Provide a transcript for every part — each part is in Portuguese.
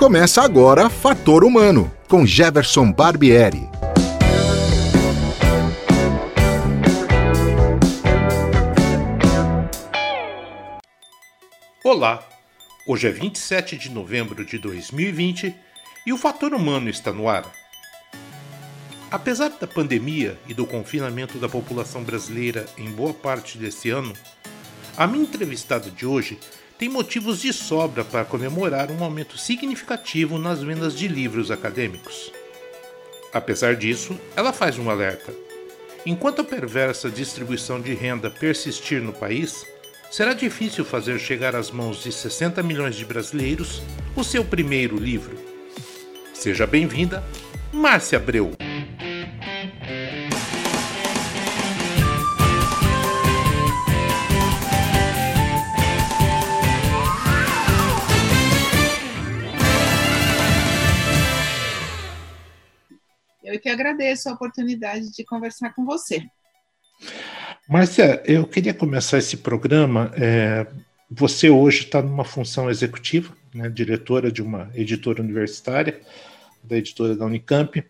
Começa agora Fator Humano, com Jefferson Barbieri. Olá, hoje é 27 de novembro de 2020 e o Fator Humano está no ar. Apesar da pandemia e do confinamento da população brasileira em boa parte desse ano, a minha entrevistada de hoje tem motivos de sobra para comemorar um aumento significativo nas vendas de livros acadêmicos. Apesar disso, ela faz um alerta. Enquanto a perversa distribuição de renda persistir no país, será difícil fazer chegar às mãos de 60 milhões de brasileiros o seu primeiro livro. Seja bem-vinda, Márcia Abreu. Eu que agradeço a oportunidade de conversar com você. Márcia, eu queria começar esse programa. É, você hoje está numa função executiva, né, diretora de uma editora universitária, da editora da Unicamp,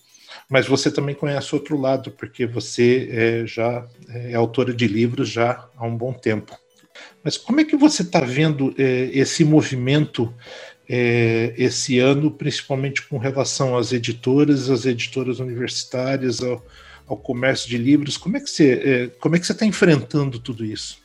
mas você também conhece outro lado, porque você é, já é autora de livros já há um bom tempo. Mas como é que você está vendo é, esse movimento é, esse ano, principalmente com relação às editoras, às editoras universitárias, ao, ao comércio de livros. Como é que você é, como é que você está enfrentando tudo isso?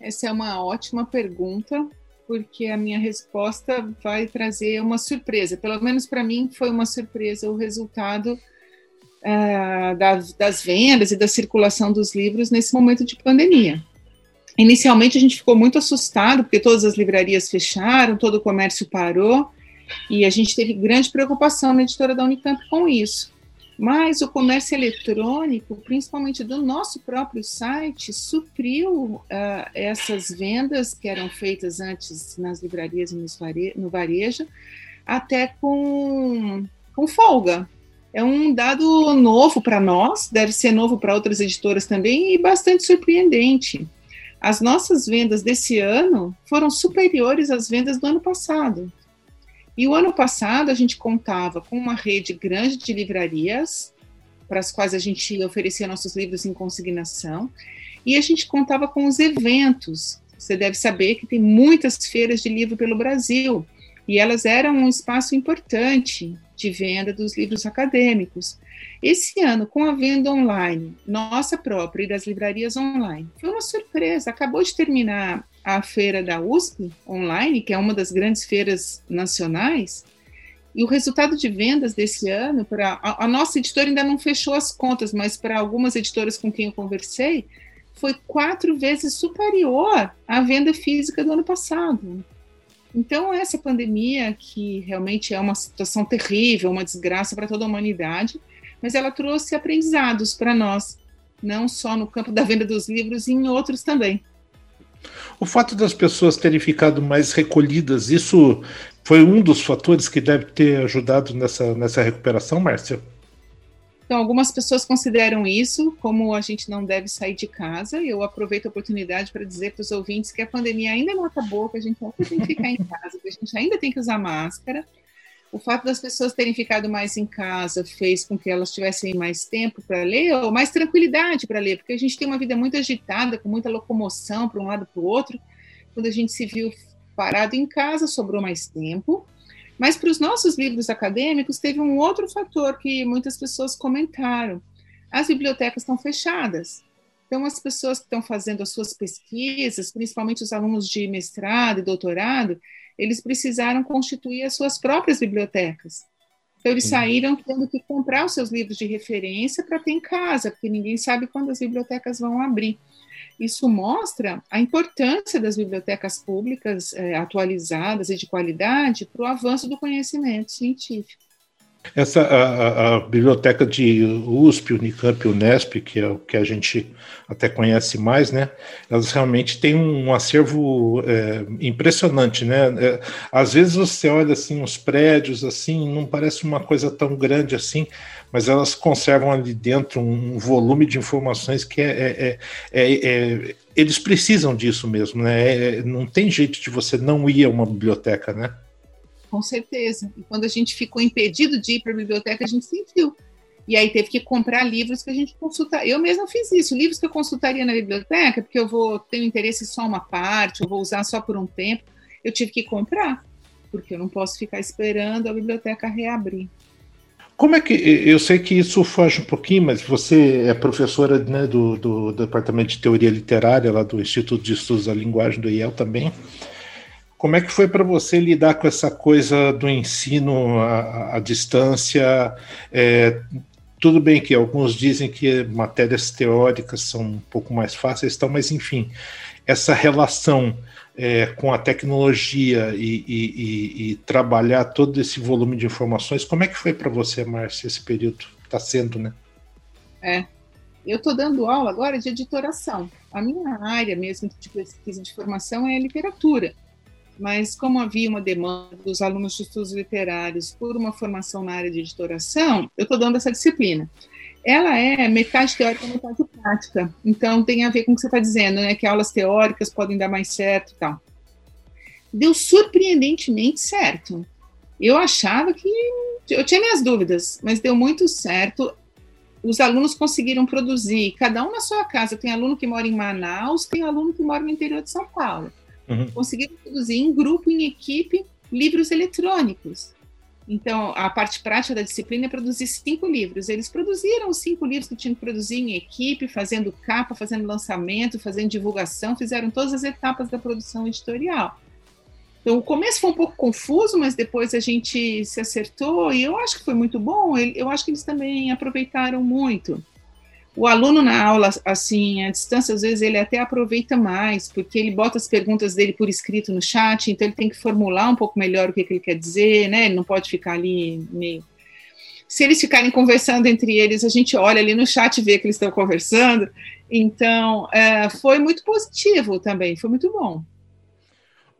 Essa é uma ótima pergunta, porque a minha resposta vai trazer uma surpresa. Pelo menos para mim foi uma surpresa o resultado uh, das, das vendas e da circulação dos livros nesse momento de pandemia. Inicialmente a gente ficou muito assustado, porque todas as livrarias fecharam, todo o comércio parou, e a gente teve grande preocupação na editora da Unicamp com isso. Mas o comércio eletrônico, principalmente do nosso próprio site, supriu uh, essas vendas que eram feitas antes nas livrarias e no varejo, até com, com folga. É um dado novo para nós, deve ser novo para outras editoras também, e bastante surpreendente as nossas vendas desse ano foram superiores às vendas do ano passado. E o ano passado a gente contava com uma rede grande de livrarias, para as quais a gente oferecia nossos livros em consignação, e a gente contava com os eventos. Você deve saber que tem muitas feiras de livro pelo Brasil, e elas eram um espaço importante de venda dos livros acadêmicos. Esse ano, com a venda online, nossa própria e das livrarias online, foi uma surpresa. Acabou de terminar a feira da USP online, que é uma das grandes feiras nacionais, e o resultado de vendas desse ano, para a, a, nossa editora ainda não fechou as contas, mas para algumas editoras com quem eu conversei, foi quatro vezes superior à venda física do ano passado. Então, essa pandemia, que realmente é uma situação terrível, uma desgraça para toda a humanidade, mas ela trouxe aprendizados para nós, não só no campo da venda dos livros, e em outros também. O fato das pessoas terem ficado mais recolhidas, isso foi um dos fatores que deve ter ajudado nessa, nessa recuperação, Márcia? Então, algumas pessoas consideram isso como a gente não deve sair de casa. Eu aproveito a oportunidade para dizer para os ouvintes que a pandemia ainda não acabou, que a gente ainda tem que ficar em casa, que a gente ainda tem que usar máscara o fato das pessoas terem ficado mais em casa fez com que elas tivessem mais tempo para ler ou mais tranquilidade para ler, porque a gente tem uma vida muito agitada, com muita locomoção para um lado para o outro. Quando a gente se viu parado em casa, sobrou mais tempo. Mas para os nossos livros acadêmicos, teve um outro fator que muitas pessoas comentaram: as bibliotecas estão fechadas. Então, as pessoas que estão fazendo as suas pesquisas, principalmente os alunos de mestrado e doutorado, eles precisaram constituir as suas próprias bibliotecas. Então, eles saíram tendo que comprar os seus livros de referência para ter em casa, porque ninguém sabe quando as bibliotecas vão abrir. Isso mostra a importância das bibliotecas públicas é, atualizadas e de qualidade para o avanço do conhecimento científico. Essa a, a, biblioteca de USP, Unicamp, Unesp, que é o que a gente até conhece mais, né? Elas realmente têm um acervo é, impressionante, né? É, às vezes você olha assim os prédios assim, não parece uma coisa tão grande assim, mas elas conservam ali dentro um volume de informações que é, é, é, é eles precisam disso mesmo, né? não tem jeito de você não ir a uma biblioteca, né? Com certeza. E quando a gente ficou impedido de ir para a biblioteca, a gente sentiu. E aí teve que comprar livros que a gente consulta. Eu mesma fiz isso, livros que eu consultaria na biblioteca, porque eu vou ter interesse só uma parte, eu vou usar só por um tempo. Eu tive que comprar, porque eu não posso ficar esperando a biblioteca reabrir. Como é que. Eu sei que isso foge um pouquinho, mas você é professora né, do, do, Departamento de Teoria Literária, lá do Instituto de Estudos da Linguagem do IEL também. Como é que foi para você lidar com essa coisa do ensino à, à distância? É, tudo bem que alguns dizem que matérias teóricas são um pouco mais fáceis, então, mas enfim, essa relação é, com a tecnologia e, e, e, e, trabalhar todo esse volume de informações. Como é que foi para você, Márcia, esse período? Está sendo, né? É. Eu estou dando aula agora de editoração. A minha área mesmo de pesquisa de formação é literatura. Mas como havia uma demanda dos alunos de estudos literários por uma formação na área de editoração, eu estou dando essa disciplina ela é metade teórica, metade prática. Então tem a ver com o que você está dizendo, né? Que aulas teóricas podem dar mais certo e tal. Deu surpreendentemente certo. Eu achava que eu tinha minhas dúvidas, mas deu muito certo. Os alunos conseguiram produzir, cada um na sua casa. Tem aluno que mora em Manaus, tem aluno que mora no interior de São Paulo. Uhum. Conseguiram produzir em grupo, em equipe, livros eletrônicos. Então, a parte prática da disciplina é produzir cinco livros. Eles produziram os cinco livros que tinham que produzir em equipe, fazendo capa, fazendo lançamento, fazendo divulgação, fizeram todas as etapas da produção editorial. Então, o começo foi um pouco confuso, mas depois a gente se acertou e eu acho que foi muito bom. Eu acho que eles também aproveitaram muito. O aluno na aula, assim, à distância, às vezes ele até aproveita mais, porque ele bota as perguntas dele por escrito no chat, então ele tem que formular um pouco melhor o que, que ele quer dizer, né? Ele não pode ficar ali meio. Se eles ficarem conversando entre eles, a gente olha ali no chat e vê que eles estão conversando. Então, é, foi muito positivo também, foi muito bom.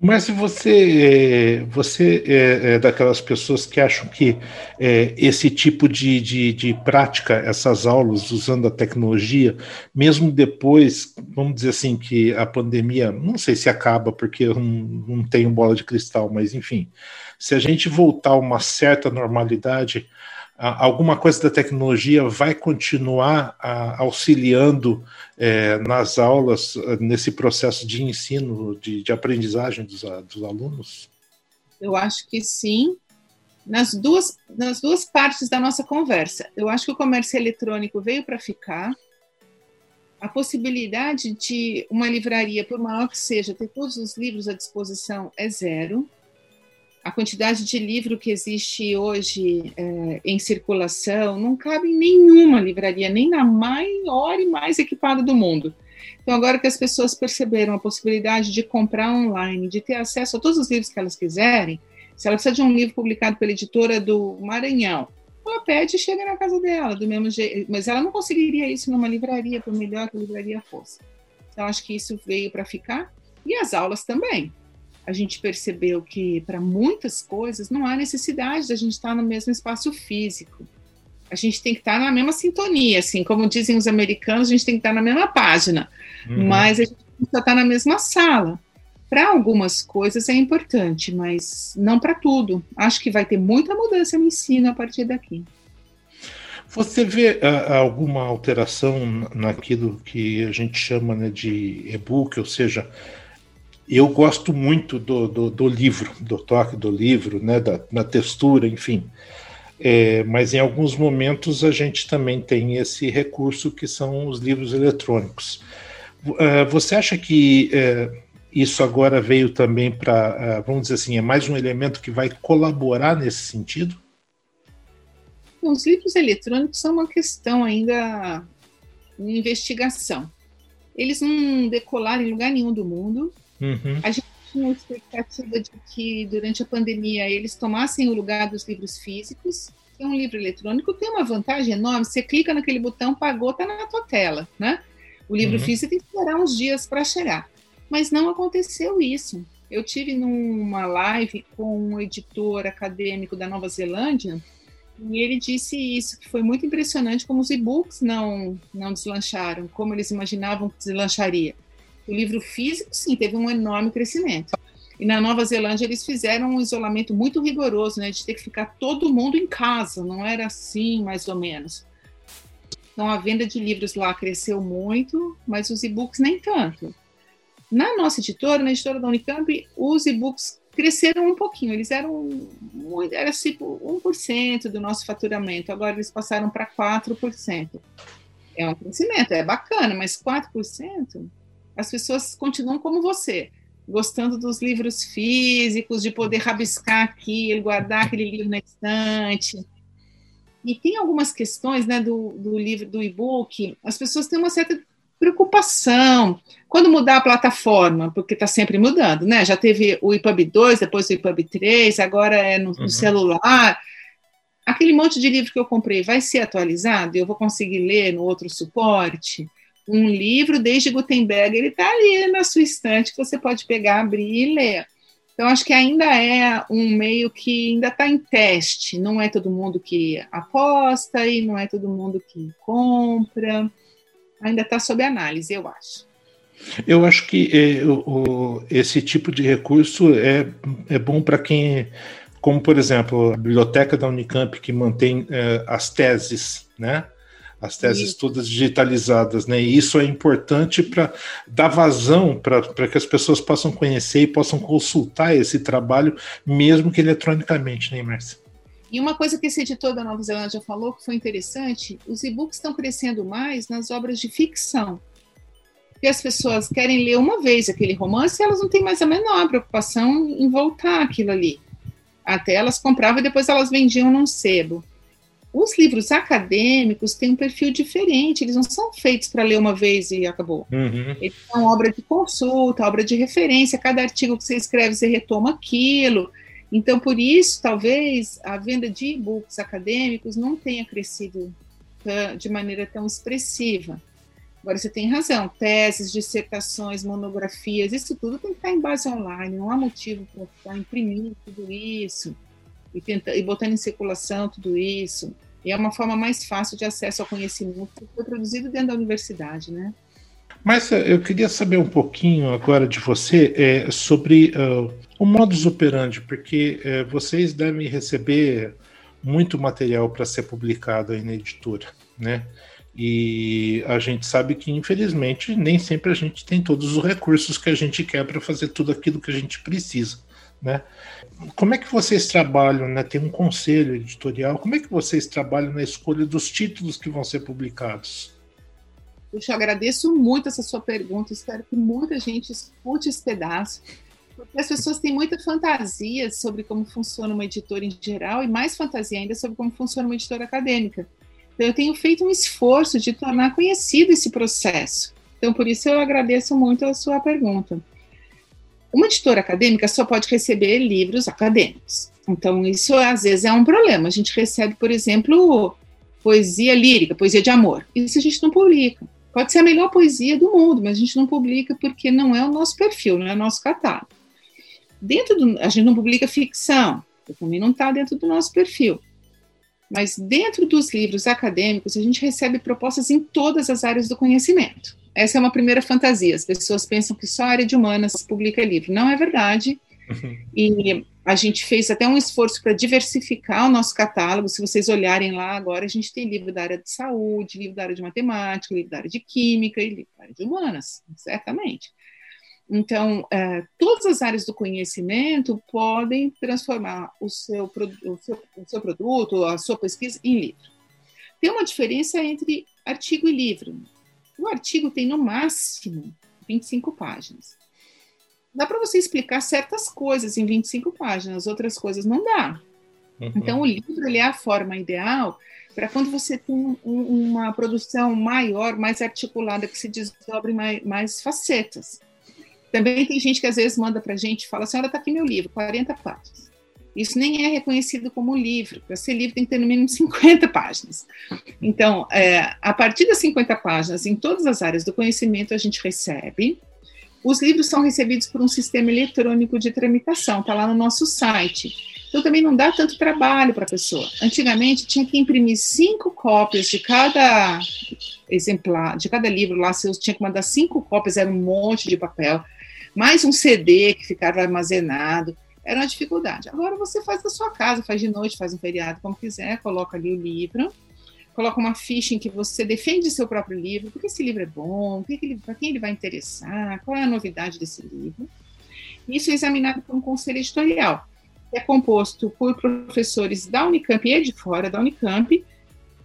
Mas você, você é, é, daquelas pessoas que acham que é, esse tipo de, de, de, prática, essas aulas usando a tecnologia, mesmo depois, vamos dizer assim, que a pandemia, não sei se acaba, porque eu não, não tenho bola de cristal, mas enfim, se a gente voltar a uma certa normalidade, alguma coisa da tecnologia vai continuar auxiliando é, nas aulas, nesse processo de ensino, de, de aprendizagem dos, dos, alunos? Eu acho que sim, nas duas, nas duas partes da nossa conversa. Eu acho que o comércio eletrônico veio para ficar. A possibilidade de uma livraria, por maior que seja, ter todos os livros à disposição é zero a quantidade de livro que existe hoje é, em circulação não cabe em nenhuma livraria, nem na maior e mais equipada do mundo. Então, agora que as pessoas perceberam a possibilidade de comprar online, de ter acesso a todos os livros que elas quiserem, se ela precisa de um livro publicado pela editora do Maranhão, ela pede e chega na casa dela, do mesmo jeito. Mas ela não conseguiria isso numa livraria, por melhor que a livraria fosse. Então, acho que isso veio para ficar. E as aulas também a gente percebeu que para muitas coisas não há necessidade da gente estar no mesmo espaço físico. A gente tem que estar na mesma sintonia, assim, como dizem os americanos, a gente tem que estar na mesma página, uhum. mas a gente precisa estar na mesma sala. Para algumas coisas é importante, mas não para tudo. Acho que vai ter muita mudança no ensino a partir daqui. Você vê uh, alguma alteração naquilo que a gente chama né, de e-book, ou seja, eu gosto muito do, do, do, livro, do toque do livro, né, da, da textura, enfim. É, mas em alguns momentos a gente também tem esse recurso que são os livros eletrônicos. Uh, você acha que uh, isso agora veio também para, uh, vamos dizer assim, é mais um elemento que vai colaborar nesse sentido? Os livros eletrônicos são uma questão ainda em investigação. Eles não decolaram em lugar nenhum do mundo, Uhum. A gente tinha expectativa de que durante a pandemia eles tomassem o lugar dos livros físicos. E um livro eletrônico tem uma vantagem enorme. Você clica naquele botão, pagou, está na tua tela, né? O livro uhum. físico tem que esperar uns dias para chegar. Mas não aconteceu isso. Eu tive numa live com um editor acadêmico da Nova Zelândia e ele disse isso, que foi muito impressionante como os e-books não, não deslancharam, como eles imaginavam que deslancharia. O livro físico, sim, teve um enorme crescimento. E na Nova Zelândia eles fizeram um isolamento muito rigoroso, né, de ter que ficar todo mundo em casa, não era assim, mais ou menos. Então a venda de livros lá cresceu muito, mas os e-books nem tanto. Na nossa editora, na editora da Unicamp, os e-books cresceram um pouquinho, eles eram muito, era tipo 1% do nosso faturamento, agora eles passaram para 4%. É um crescimento, é bacana, mas 4%, as pessoas continuam como você, gostando dos livros físicos, de poder rabiscar aquilo, guardar aquele livro na estante. E tem algumas questões né, do, do livro, do e-book, as pessoas têm uma certa preocupação. Quando mudar a plataforma, porque está sempre mudando, né? Já teve o EPUB 2, depois o EPUB 3, agora é no, no uhum. celular. Aquele monte de livro que eu comprei vai ser atualizado? Eu vou conseguir ler no outro suporte? Um livro desde Gutenberg, ele está ali na sua estante que você pode pegar, abrir e ler. Então, acho que ainda é um meio que ainda está em teste. Não é todo mundo que aposta e não é todo mundo que compra ainda está sob análise, eu acho. Eu acho que é, o, esse tipo de recurso é, é bom para quem, como por exemplo, a biblioteca da Unicamp que mantém é, as teses, né? As teses isso. todas digitalizadas, né? E isso é importante para dar vazão para que as pessoas possam conhecer e possam consultar esse trabalho, mesmo que eletronicamente, né, Márcia? E uma coisa que esse editor da Nova Zelândia falou que foi interessante: os e-books estão crescendo mais nas obras de ficção. Porque as pessoas querem ler uma vez aquele romance e elas não têm mais a menor preocupação em voltar aquilo ali. Até elas compravam e depois elas vendiam num sebo. Os livros acadêmicos têm um perfil diferente, eles não são feitos para ler uma vez e acabou. Uhum. Eles são obra de consulta, obra de referência, cada artigo que você escreve, você retoma aquilo. Então, por isso, talvez a venda de e-books acadêmicos não tenha crescido de maneira tão expressiva. Agora, você tem razão, teses, dissertações, monografias, isso tudo tem que estar em base online, não há motivo para imprimindo tudo isso e, tenta, e botando em circulação tudo isso. E é uma forma mais fácil de acesso ao conhecimento que foi produzido dentro da universidade, né? Mas eh, eu queria saber um pouquinho agora de você é, sobre uh, o modus operandi, porque uh, vocês devem receber muito material para ser publicado aí na editora, né? E a gente sabe que, infelizmente, nem sempre a gente tem todos os recursos que a gente quer para fazer tudo aquilo que a gente precisa, né? Como é que vocês trabalham, né? Tem um conselho editorial. Como é que vocês trabalham na escolha dos títulos que vão ser publicados? Eu te agradeço muito essa sua pergunta. Espero que muita gente escute esse pedaço, porque as pessoas têm muita fantasia sobre como funciona uma editora em geral e mais fantasia ainda sobre como funciona uma editora acadêmica. Então, eu tenho feito um esforço de tornar conhecido esse processo. Então, por isso, eu agradeço muito a sua pergunta. Uma editora acadêmica só pode receber livros acadêmicos. Então, isso às vezes é um problema. A gente recebe, por exemplo, poesia lírica, poesia de amor. Isso a gente não publica. Pode ser a melhor poesia do mundo, mas a gente não publica porque não é o nosso perfil, não é o nosso catálogo. Dentro do, a gente não publica ficção, também não está dentro do nosso perfil. Mas dentro dos livros acadêmicos, a gente recebe propostas em todas as áreas do conhecimento. Essa é uma primeira fantasia. As pessoas pensam que só a área de humanas publica livro. Não é verdade. Uhum. E a gente fez até um esforço para diversificar o nosso catálogo. Se vocês olharem lá agora, a gente tem livro da área de saúde, livro da área de matemática, livro da área de química e livro da área de humanas, certamente. Então, é, todas as áreas do conhecimento podem transformar o seu, o, seu, o seu produto, a sua pesquisa em livro. Tem uma diferença entre artigo e livro. O artigo tem no máximo 25 páginas dá para você explicar certas coisas em 25 páginas, outras coisas não dá. Uhum. Então, o livro ele é a forma ideal para quando você tem um, uma produção maior, mais articulada, que se desdobre mais, mais facetas. Também tem gente que às vezes manda para a gente e fala: senhora, está aqui meu livro, 40 páginas. Isso nem é reconhecido como livro. Para ser livro tem que ter no mínimo 50 páginas. Então, é, a partir das 50 páginas, em todas as áreas do conhecimento, a gente recebe os livros são recebidos por um sistema eletrônico de tramitação, está lá no nosso site. Então também não dá tanto trabalho para a pessoa. Antigamente tinha que imprimir cinco cópias de cada exemplar, de cada livro lá, você tinha que mandar cinco cópias, era um monte de papel. mais um CD que ficava armazenado. Era uma dificuldade. Agora você faz da sua casa, faz de noite, faz um feriado, como quiser, coloca ali o livro, coloca uma ficha em que você defende seu próprio livro, porque esse livro é bom, para quem ele vai interessar, qual é a novidade desse livro. Isso é examinado por um conselho editorial, que é composto por professores da Unicamp e de fora da Unicamp,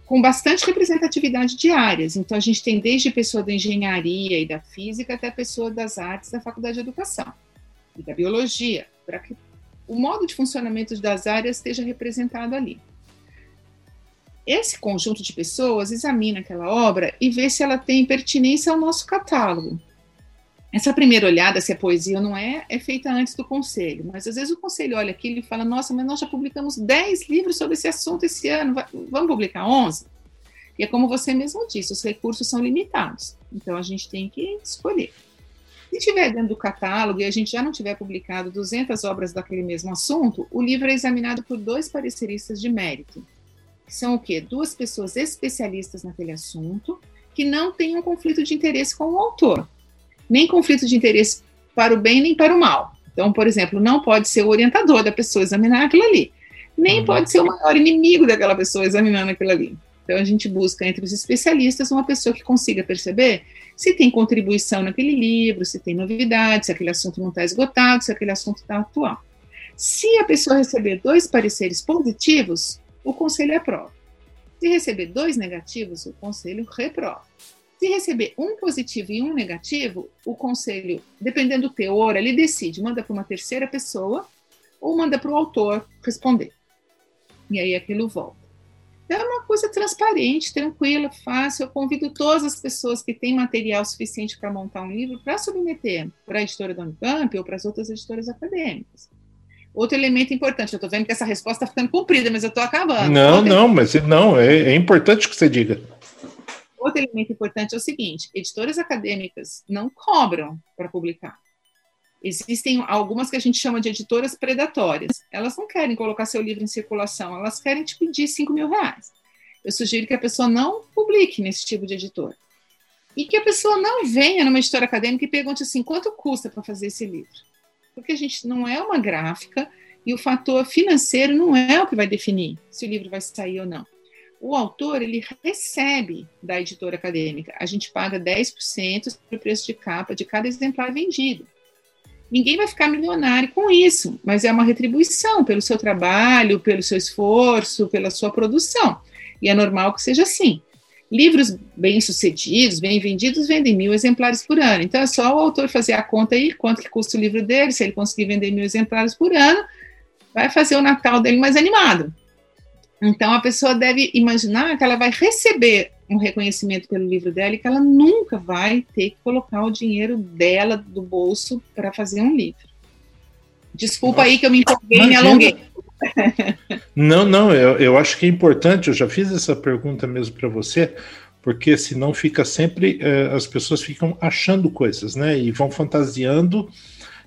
com bastante representatividade de áreas. Então, a gente tem desde pessoa da engenharia e da física até pessoa das artes da faculdade de educação e da biologia, para que o modo de funcionamento das áreas esteja representado ali. Esse conjunto de pessoas examina aquela obra e vê se ela tem pertinência ao nosso catálogo. Essa primeira olhada, se é poesia ou não é, é feita antes do conselho. Mas às vezes o conselho olha aquilo e fala: Nossa, mas nós já publicamos 10 livros sobre esse assunto esse ano, vamos publicar 11? E é como você mesmo disse: os recursos são limitados. Então a gente tem que escolher. Se tiver dentro do catálogo e a gente já não tiver publicado 200 obras daquele mesmo assunto, o livro é examinado por dois pareceristas de mérito, que são o quê? Duas pessoas especialistas naquele assunto que não têm um conflito de interesse com o autor nem conflito de interesse para o bem nem para o mal. Então, por exemplo, não pode ser o orientador da pessoa examinar aquilo ali, nem uhum. pode ser o maior inimigo daquela pessoa examinando aquilo ali. Então, a gente busca entre os especialistas uma pessoa que consiga perceber se tem contribuição naquele livro, se tem novidade, se aquele assunto não está esgotado, se aquele assunto está atual. Se a pessoa receber dois pareceres positivos, o conselho aprova. Se receber dois negativos, o conselho reprova. Se receber um positivo e um negativo, o conselho, dependendo do teor, ele decide, manda para uma terceira pessoa ou manda para o autor responder. E aí aquilo volta. Então, é uma coisa transparente, tranquila, fácil. Eu convido todas as pessoas que têm material suficiente para montar um livro para submeter para a editora da Unicamp ou para as outras editoras acadêmicas. Outro elemento importante, eu estou vendo que essa resposta está ficando comprida, mas eu estou acabando. Não, Outro não, mas não, é, é importante que você diga. Outro elemento importante é o seguinte: editoras acadêmicas não cobram para publicar. Existem algumas que a gente chama de editoras predatórias. Elas não querem colocar seu livro em circulação, elas querem te pedir 5 mil reais. Eu sugiro que a pessoa não publique nesse tipo de editora. E que a pessoa não venha numa editora acadêmica e pergunte assim: quanto custa para fazer esse livro? Porque a gente não é uma gráfica e o fator financeiro não é o que vai definir se o livro vai sair ou não o autor ele recebe da editora acadêmica. A gente paga 10% sobre o preço de capa de cada exemplar vendido. Ninguém vai ficar milionário com isso, mas é uma retribuição pelo seu trabalho, pelo seu esforço, pela sua produção. E é normal que seja assim. Livros bem-sucedidos, bem vendidos, vendem mil exemplares por ano. Então é só o autor fazer a conta aí, quanto que custa o livro dele, se ele conseguir vender mil exemplares por ano, vai fazer o Natal dele mais animado. Então, a pessoa deve imaginar que ela vai receber um reconhecimento pelo livro dela e que ela nunca vai ter que colocar o dinheiro dela do bolso para fazer um livro. Desculpa Nossa. aí que eu me empolguei e me alonguei. Não, não, eu, eu acho que é importante, eu já fiz essa pergunta mesmo para você, porque senão fica sempre, eh, as pessoas ficam achando coisas, né? E vão fantasiando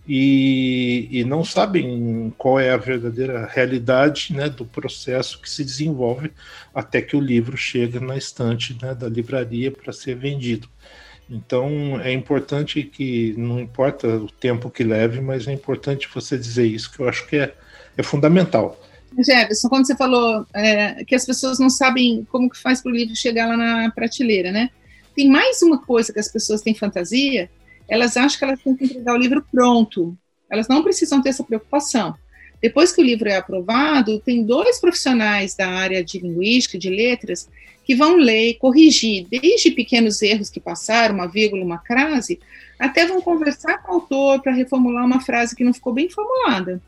e, e, não sabem qual é a verdadeira realidade né, do processo que se desenvolve até que o livro chega na estante né, da livraria para ser vendido. Então é importante que, não importa o tempo que leve, mas é importante você dizer isso, que eu acho que é, é fundamental. Jefferson, quando você falou é, que as pessoas não sabem como que faz para o livro chegar lá na prateleira, né? Tem mais uma coisa que as pessoas têm fantasia, elas acham que elas têm que entregar o livro pronto. Elas não precisam ter essa preocupação. Depois que o livro é aprovado, tem dois profissionais da área de linguística, de letras, que vão ler, corrigir, desde pequenos erros que passaram, uma vírgula, uma crase, até vão conversar com o autor para reformular uma frase que não ficou bem formulada.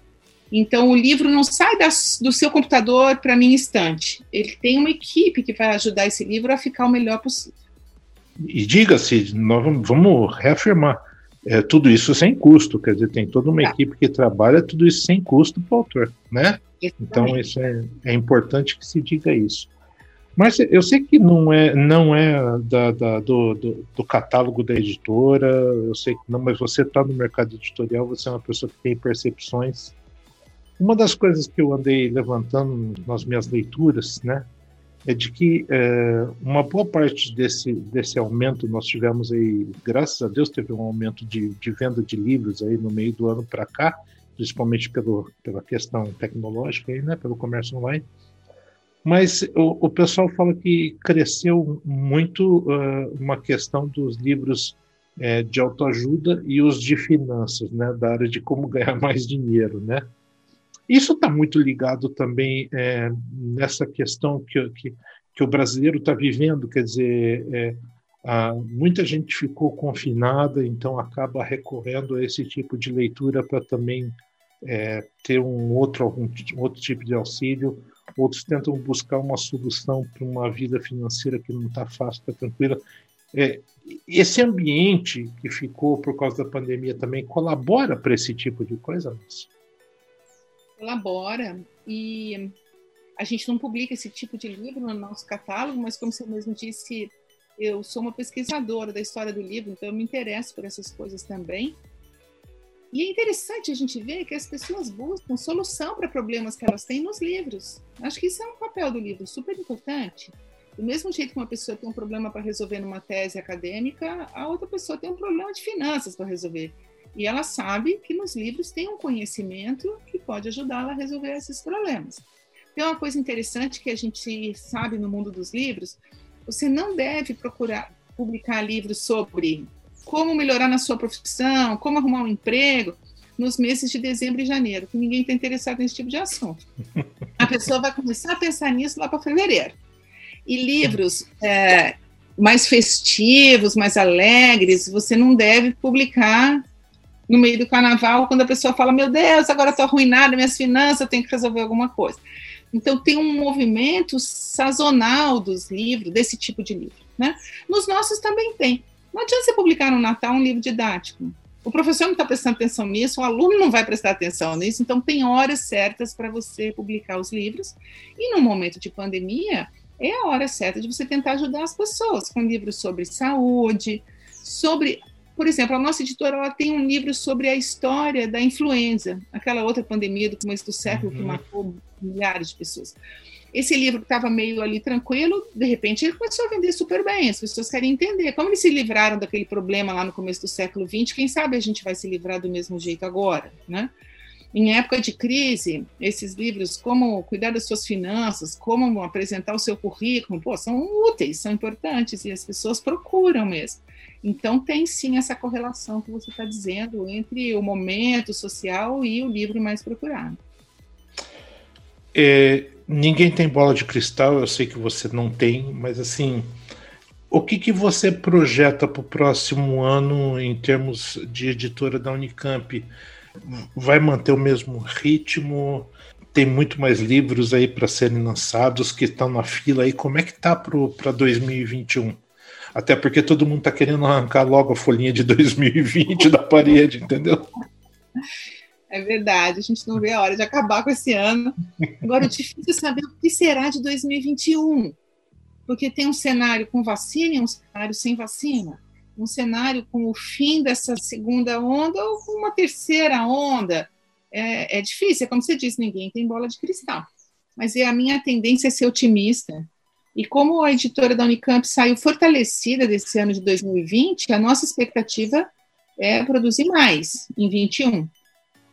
Então, o livro não sai da, do seu computador para minha estante. Ele tem uma equipe que vai ajudar esse livro a ficar o melhor possível. E diga-se, nós vamos reafirmar, é, tudo isso sem custo, quer dizer, tem toda uma tá. equipe que trabalha, tudo isso sem custo para o autor, né? Exatamente. Então, isso é, é importante que se diga isso. Mas eu sei que não é, não é da, da, do, do, do, catálogo da editora, eu sei que não, mas você está no mercado editorial, você é uma pessoa que tem percepções. Uma das coisas que eu andei levantando nas minhas leituras, né, é de que é, uma boa parte desse, desse aumento nós tivemos aí, graças a Deus, teve um aumento de, de venda de livros aí no meio do ano para cá, principalmente pelo, pela questão tecnológica aí, né, pelo comércio online. Mas o, o pessoal fala que cresceu muito uh, uma questão dos livros é, de autoajuda e os de finanças, né, da área de como ganhar mais dinheiro, né. Isso está muito ligado também é, nessa questão que, que, que o brasileiro está vivendo, quer dizer, é, a, muita gente ficou confinada, então acaba recorrendo a esse tipo de leitura para também é, ter um outro, algum, outro tipo de auxílio. Outros tentam buscar uma solução para uma vida financeira que não está fácil, está tranquila. É, esse ambiente que ficou por causa da pandemia também colabora para esse tipo de coisa, Lúcia? Colabora e a gente não publica esse tipo de livro no nosso catálogo, mas como você mesmo disse, eu sou uma pesquisadora da história do livro, então eu me interesso por essas coisas também. E é interessante a gente ver que as pessoas buscam solução para problemas que elas têm nos livros. Acho que isso é um papel do livro super importante. Do mesmo jeito que uma pessoa tem um problema para resolver numa tese acadêmica, a outra pessoa tem um problema de finanças para resolver. E ela sabe que nos livros tem um conhecimento que pode ajudá-la a resolver esses problemas. Tem uma coisa interessante que a gente sabe no mundo dos livros: você não deve procurar publicar livros sobre como melhorar na sua profissão, como arrumar um emprego, nos meses de dezembro e janeiro, que ninguém está interessado nesse tipo de assunto. A pessoa vai começar a pensar nisso lá para fevereiro. E livros é, mais festivos, mais alegres, você não deve publicar no meio do carnaval, quando a pessoa fala: Meu Deus, agora estou arruinada, minhas finanças, eu tenho que resolver alguma coisa. Então, tem um movimento sazonal dos livros, desse tipo de livro. Né? Nos nossos também tem. Não adianta você publicar no Natal um livro didático. O professor não está prestando atenção nisso, o aluno não vai prestar atenção nisso, então tem horas certas para você publicar os livros. E no momento de pandemia, é a hora certa de você tentar ajudar as pessoas com livros sobre saúde, sobre por exemplo, a nossa editora ela tem um livro sobre a história da influenza, aquela outra pandemia do começo do século uhum. que matou milhares de pessoas. Esse livro estava meio ali tranquilo, de repente ele começou a vender super bem. As pessoas querem entender como eles se livraram daquele problema lá no começo do século XX. Quem sabe a gente vai se livrar do mesmo jeito agora, né? Em época de crise, esses livros, como cuidar das suas finanças, como apresentar o seu currículo, pô, são úteis, são importantes e as pessoas procuram mesmo. Então, tem sim essa correlação que você está dizendo entre o momento social e o livro mais procurado. É, ninguém tem bola de cristal, eu sei que você não tem, mas assim, o que, que você projeta para o próximo ano em termos de editora da Unicamp? Vai manter o mesmo ritmo? Tem muito mais livros aí para serem lançados que estão na fila aí. Como é que tá para 2021? Até porque todo mundo está querendo arrancar logo a folhinha de 2020 da parede, entendeu? É verdade, a gente não vê a hora de acabar com esse ano. Agora, o difícil é saber o que será de 2021, porque tem um cenário com vacina e um cenário sem vacina, um cenário com o fim dessa segunda onda ou com uma terceira onda. É, é difícil, é como você disse, ninguém tem bola de cristal. Mas é a minha tendência é ser otimista e como a editora da Unicamp saiu fortalecida desse ano de 2020, a nossa expectativa é produzir mais em 21.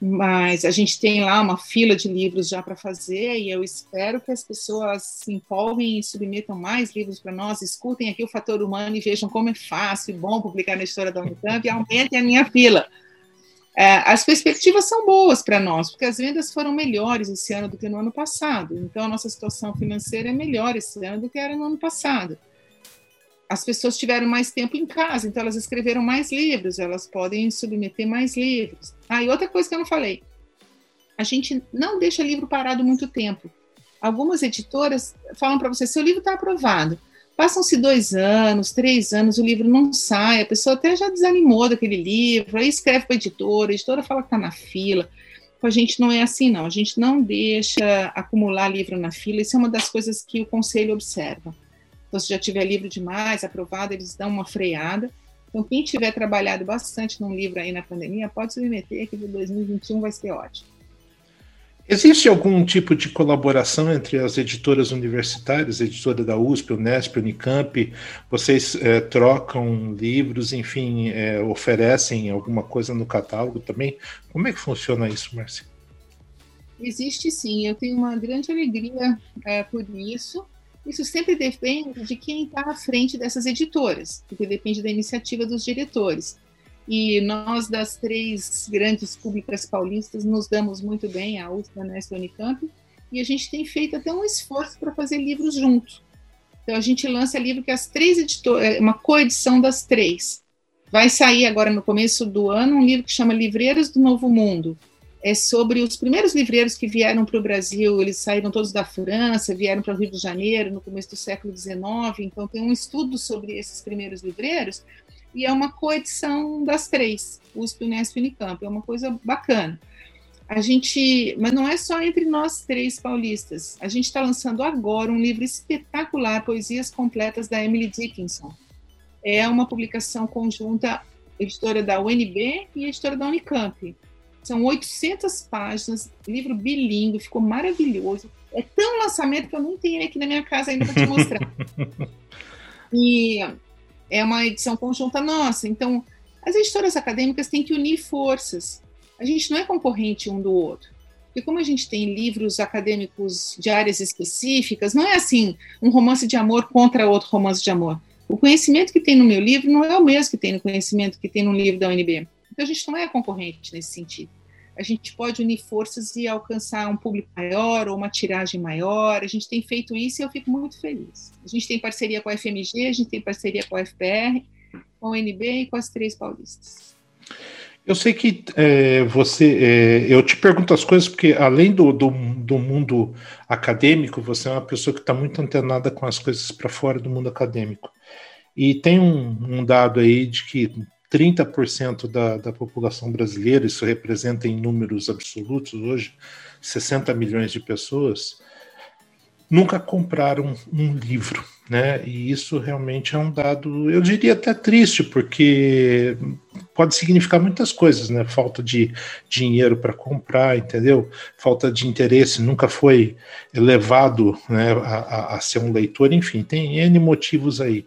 Mas a gente tem lá uma fila de livros já para fazer e eu espero que as pessoas se empolguem e submetam mais livros para nós, escutem aqui o Fator Humano e vejam como é fácil e bom publicar na história da Unicamp e aumentem a minha fila. É, as perspectivas são boas para nós, porque as vendas foram melhores esse ano do que no ano passado. Então, a nossa situação financeira é melhor esse ano do que era no ano passado. As pessoas tiveram mais tempo em casa, então elas escreveram mais livros, elas podem submeter mais livros. Ah, e outra coisa que eu não falei: a gente não deixa livro parado muito tempo. Algumas editoras falam para você: seu livro está aprovado. Passam-se dois anos, três anos, o livro não sai, a pessoa até já desanimou daquele livro, aí escreve para a editora, a editora fala que está na fila. Com a gente não é assim, não. A gente não deixa acumular livro na fila, isso é uma das coisas que o conselho observa. Então, se já tiver livro demais, aprovado, eles dão uma freada. Então, quem tiver trabalhado bastante num livro aí na pandemia, pode submeter que de 2021 vai ser ótimo. Existe algum tipo de colaboração entre as editoras universitárias, editora da USP, Unesp, Unicamp? Vocês é, trocam livros, enfim, é, oferecem alguma coisa no catálogo também? Como é que funciona isso, Márcia? Existe sim, eu tenho uma grande alegria é, por isso. Isso sempre depende de quem está à frente dessas editoras, porque depende da iniciativa dos diretores. E nós, das três grandes públicas paulistas, nos damos muito bem, a USP, a Unesp e a Unicamp, e a gente tem feito até um esforço para fazer livros juntos. Então, a gente lança livro que as três editoras, é uma coedição das três. Vai sair agora no começo do ano um livro que chama Livreiros do Novo Mundo. É sobre os primeiros livreiros que vieram para o Brasil, eles saíram todos da França, vieram para o Rio de Janeiro no começo do século XIX, então tem um estudo sobre esses primeiros livreiros, e é uma coedição das três, USP, Unesp e Unicamp, é uma coisa bacana. A gente, mas não é só entre nós três paulistas. A gente está lançando agora um livro espetacular, Poesias Completas da Emily Dickinson. É uma publicação conjunta, editora da UNB e editora da Unicamp. São 800 páginas, livro bilíngue, ficou maravilhoso. É tão lançamento que eu não tenho aqui na minha casa ainda para te mostrar. e é uma edição conjunta nossa. Então, as editoras acadêmicas têm que unir forças. A gente não é concorrente um do outro. Porque como a gente tem livros acadêmicos de áreas específicas, não é assim, um romance de amor contra outro romance de amor. O conhecimento que tem no meu livro não é o mesmo que tem no conhecimento que tem no livro da UNB. Então a gente não é concorrente nesse sentido a gente pode unir forças e alcançar um público maior ou uma tiragem maior. A gente tem feito isso e eu fico muito feliz. A gente tem parceria com a FMG, a gente tem parceria com a FPR, com a UNB e com as três paulistas. Eu sei que é, você. É, eu te pergunto as coisas porque, além do, do, do mundo acadêmico, você é uma pessoa que está muito antenada com as coisas para fora do mundo acadêmico. E tem um, um dado aí de que 30% da, da população brasileira, isso representa em números absolutos hoje 60 milhões de pessoas, nunca compraram um livro, né? E isso realmente é um dado, eu diria até triste, porque pode significar muitas coisas, né? Falta de dinheiro para comprar, entendeu? Falta de interesse, nunca foi elevado né, a, a, a ser um leitor, enfim, tem N motivos aí.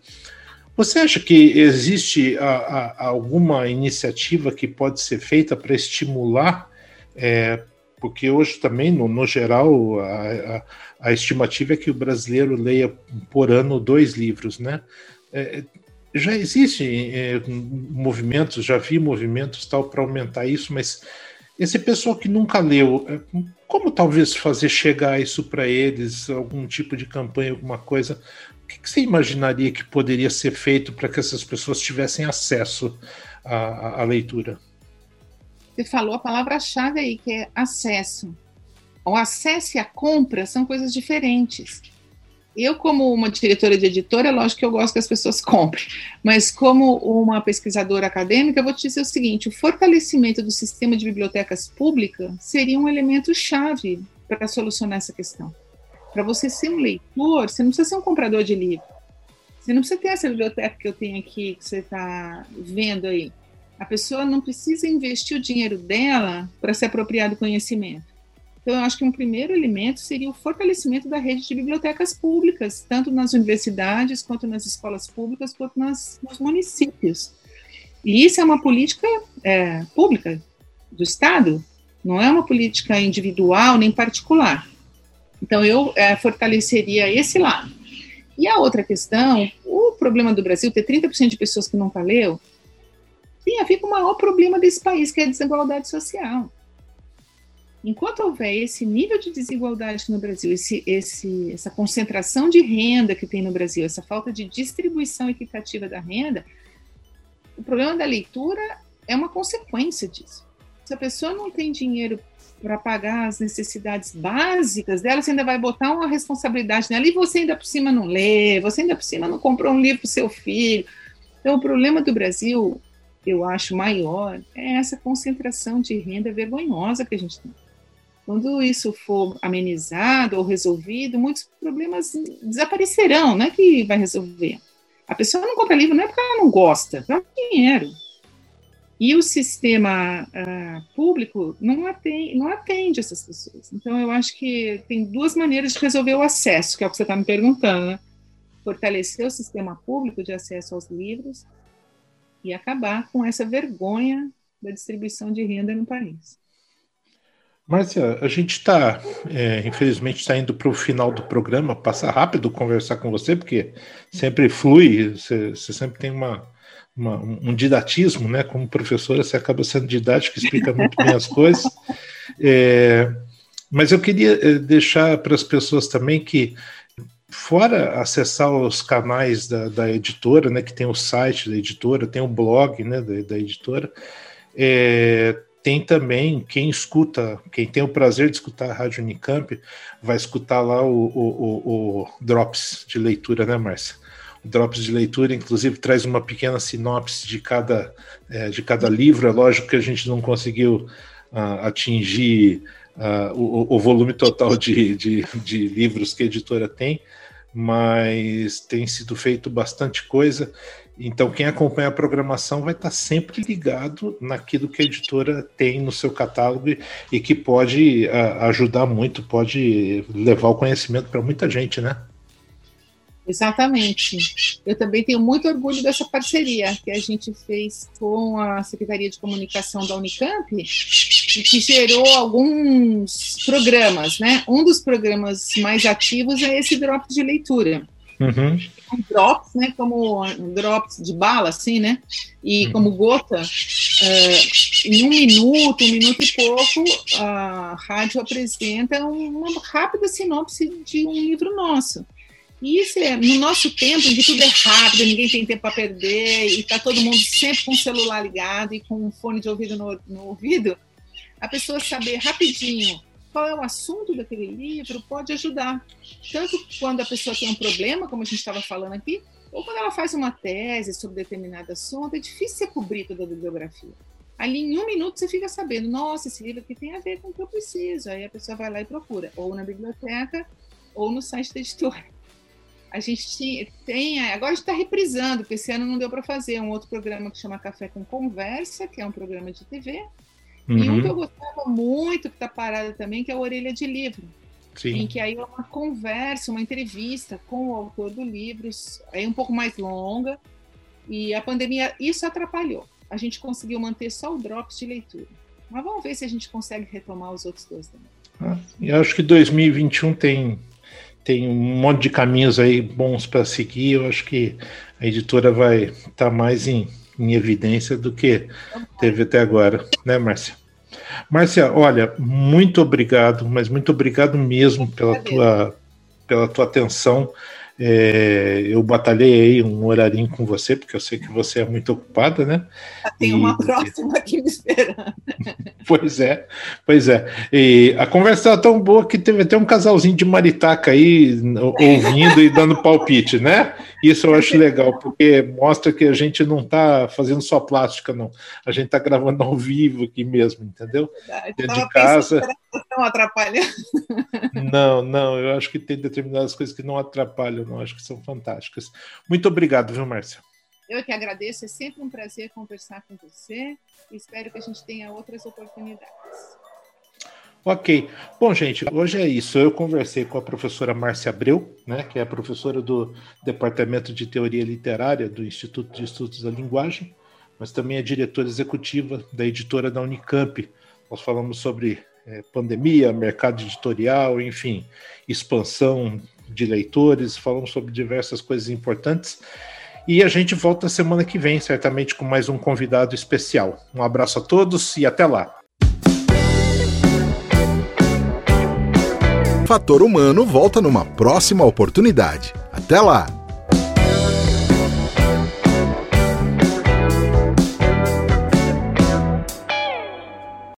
Você acha que existe a, a, alguma iniciativa que pode ser feita para estimular? É, porque hoje também, no, no geral, a, a, estimativa é que o brasileiro leia por ano dois livros, né? É, já existem é, movimentos, já vi movimentos tal para aumentar isso, mas esse pessoal que nunca leu, é, como talvez fazer chegar isso para eles, algum tipo de campanha, alguma coisa, o que, você imaginaria que poderia ser feito para que essas pessoas tivessem acesso à, à leitura? Você falou a palavra-chave aí, que é acesso. O acesso e a compra são coisas diferentes. Eu, como uma diretora de editora, é lógico que eu gosto que as pessoas comprem, mas como uma pesquisadora acadêmica, eu vou te dizer o seguinte: o fortalecimento do sistema de bibliotecas públicas seria um elemento chave para solucionar essa questão. Para você ser um leitor, você não precisa ser um comprador de livro. Você não precisa ter essa biblioteca que eu tenho aqui, que você está vendo aí. A pessoa não precisa investir o dinheiro dela para se apropriar do conhecimento. Então, eu acho que um primeiro elemento seria o fortalecimento da rede de bibliotecas públicas, tanto nas universidades, quanto nas escolas públicas, quanto nas, nos municípios. E isso é uma política é, pública do Estado, não é uma política individual nem particular. Então, eu é, fortaleceria esse lado. E a outra questão, o problema do Brasil, ter 30% de pessoas que nunca leu, tem a ver com o maior problema desse país, que é a desigualdade social. Enquanto houver esse nível de desigualdade no Brasil, esse, esse, essa concentração de renda que tem no Brasil, essa falta de distribuição equitativa da renda, o problema da leitura é uma consequência disso. Se a pessoa não tem dinheiro para pagar as necessidades básicas dela, você ainda vai botar uma responsabilidade nela e você ainda por cima não lê, você ainda por cima não comprou um livro para o seu filho. Então, o problema do Brasil, eu acho maior, é essa concentração de renda vergonhosa que a gente tem. Quando isso for amenizado ou resolvido, muitos problemas desaparecerão, não é que vai resolver. A pessoa não compra livro não é porque ela não gosta, é dinheiro. E o sistema uh, público não atende, não atende essas pessoas. Então, eu acho que tem duas maneiras de resolver o acesso, que é o que você está me perguntando. Né? Fortalecer o sistema público de acesso aos livros e acabar com essa vergonha da distribuição de renda no país. Márcia, a gente está, é, infelizmente, está indo para o final do programa. Passa rápido conversar com você, porque sempre flui, você, sempre tem uma, uma, um didatismo, né? Como professora, você acaba sendo didático, explica muito bem as coisas. É, mas eu queria é, deixar para as pessoas também que, fora acessar os canais da, da, editora, né? Que tem o site da editora, tem o blog, né? Da, da editora. É, tem também quem escuta, quem tem o prazer de escutar a Rádio Unicamp, vai escutar lá o, o, o, o Drops de leitura, né, Márcia? O Drops de leitura, inclusive, traz uma pequena sinopse de cada, é, de cada livro. É lógico que a gente não conseguiu uh, atingir uh, o, volume total de, de, de livros que a editora tem, mas tem sido feito bastante coisa. Então, quem acompanha a programação vai estar sempre ligado naquilo que a editora tem no seu catálogo e que pode ajudar muito, pode levar o conhecimento para muita gente, né? Exatamente. Eu também tenho muito orgulho dessa parceria que a gente fez com a Secretaria de Comunicação da Unicamp e que gerou alguns programas, né? Um dos programas mais ativos é esse drop de leitura. Uhum. Drops, né? Como drops de bala, assim, né? E uhum. como gota, é, em um minuto, um minuto e pouco, a rádio apresenta uma rápida sinopse de um livro nosso. E isso é, no nosso tempo, em que tudo é rápido, ninguém tem tempo para perder, e está todo mundo sempre com o celular ligado e com um fone de ouvido no, no ouvido, a pessoa saber rapidinho qual é o assunto daquele livro pode ajudar. Tanto quando a pessoa tem um problema, como a gente estava falando aqui, ou quando ela faz uma tese sobre determinado assunto, é difícil cobrir toda a bibliografia. Ali em um minuto você fica sabendo, nossa, esse livro aqui tem a ver com o que eu preciso. Aí a pessoa vai lá e procura, ou na biblioteca, ou no site da editora. A gente tem, agora a gente está reprisando, porque esse ano não deu para fazer um outro programa que chama Café com Conversa, que é um programa de TV, Uhum. E um que eu gostava muito, que está parado também, que é o Orelha de Livro. Sim. Em que aí é uma conversa, uma entrevista com o autor do livro, aí um pouco mais longa. E a pandemia, isso atrapalhou. A gente conseguiu manter só o Drops de leitura. Mas vamos ver se a gente consegue retomar os outros dois também. Ah, eu acho que 2021 tem, tem um monte de caminhos aí bons para seguir. Eu acho que a editora vai estar tá mais em em evidência do que teve até agora, né, Márcia? Márcia, olha, muito obrigado, mas muito obrigado mesmo pela tua, pela tua atenção. É, eu batalhei aí um horarinho com você, porque eu sei que você é muito ocupada, né? Tem uma e... próxima aqui me esperando. pois é, pois é. E a conversa estava tão boa que teve até um casalzinho de maritaca aí ouvindo e dando palpite, né? Isso eu acho legal, porque mostra que a gente não está fazendo só plástica, não. A gente está gravando ao vivo aqui mesmo, entendeu? Dentro de casa. Não atrapalhando. Não, não, eu acho que tem determinadas coisas que não atrapalham não acho que são fantásticas. Muito obrigado, viu, Márcia? Eu que agradeço, é sempre um prazer conversar com você. Espero que a gente tenha outras oportunidades. Ok. Bom, gente, hoje é isso. Eu conversei com a professora Márcia Abreu, né, que é professora do Departamento de Teoria Literária do Instituto de Estudos da Linguagem, mas também é diretora executiva da editora da Unicamp. Nós falamos sobre é, pandemia, mercado editorial, enfim, expansão de leitores, falamos sobre diversas coisas importantes. E a gente volta semana que vem, certamente com mais um convidado especial. Um abraço a todos e até lá. Fator Humano volta numa próxima oportunidade. Até lá!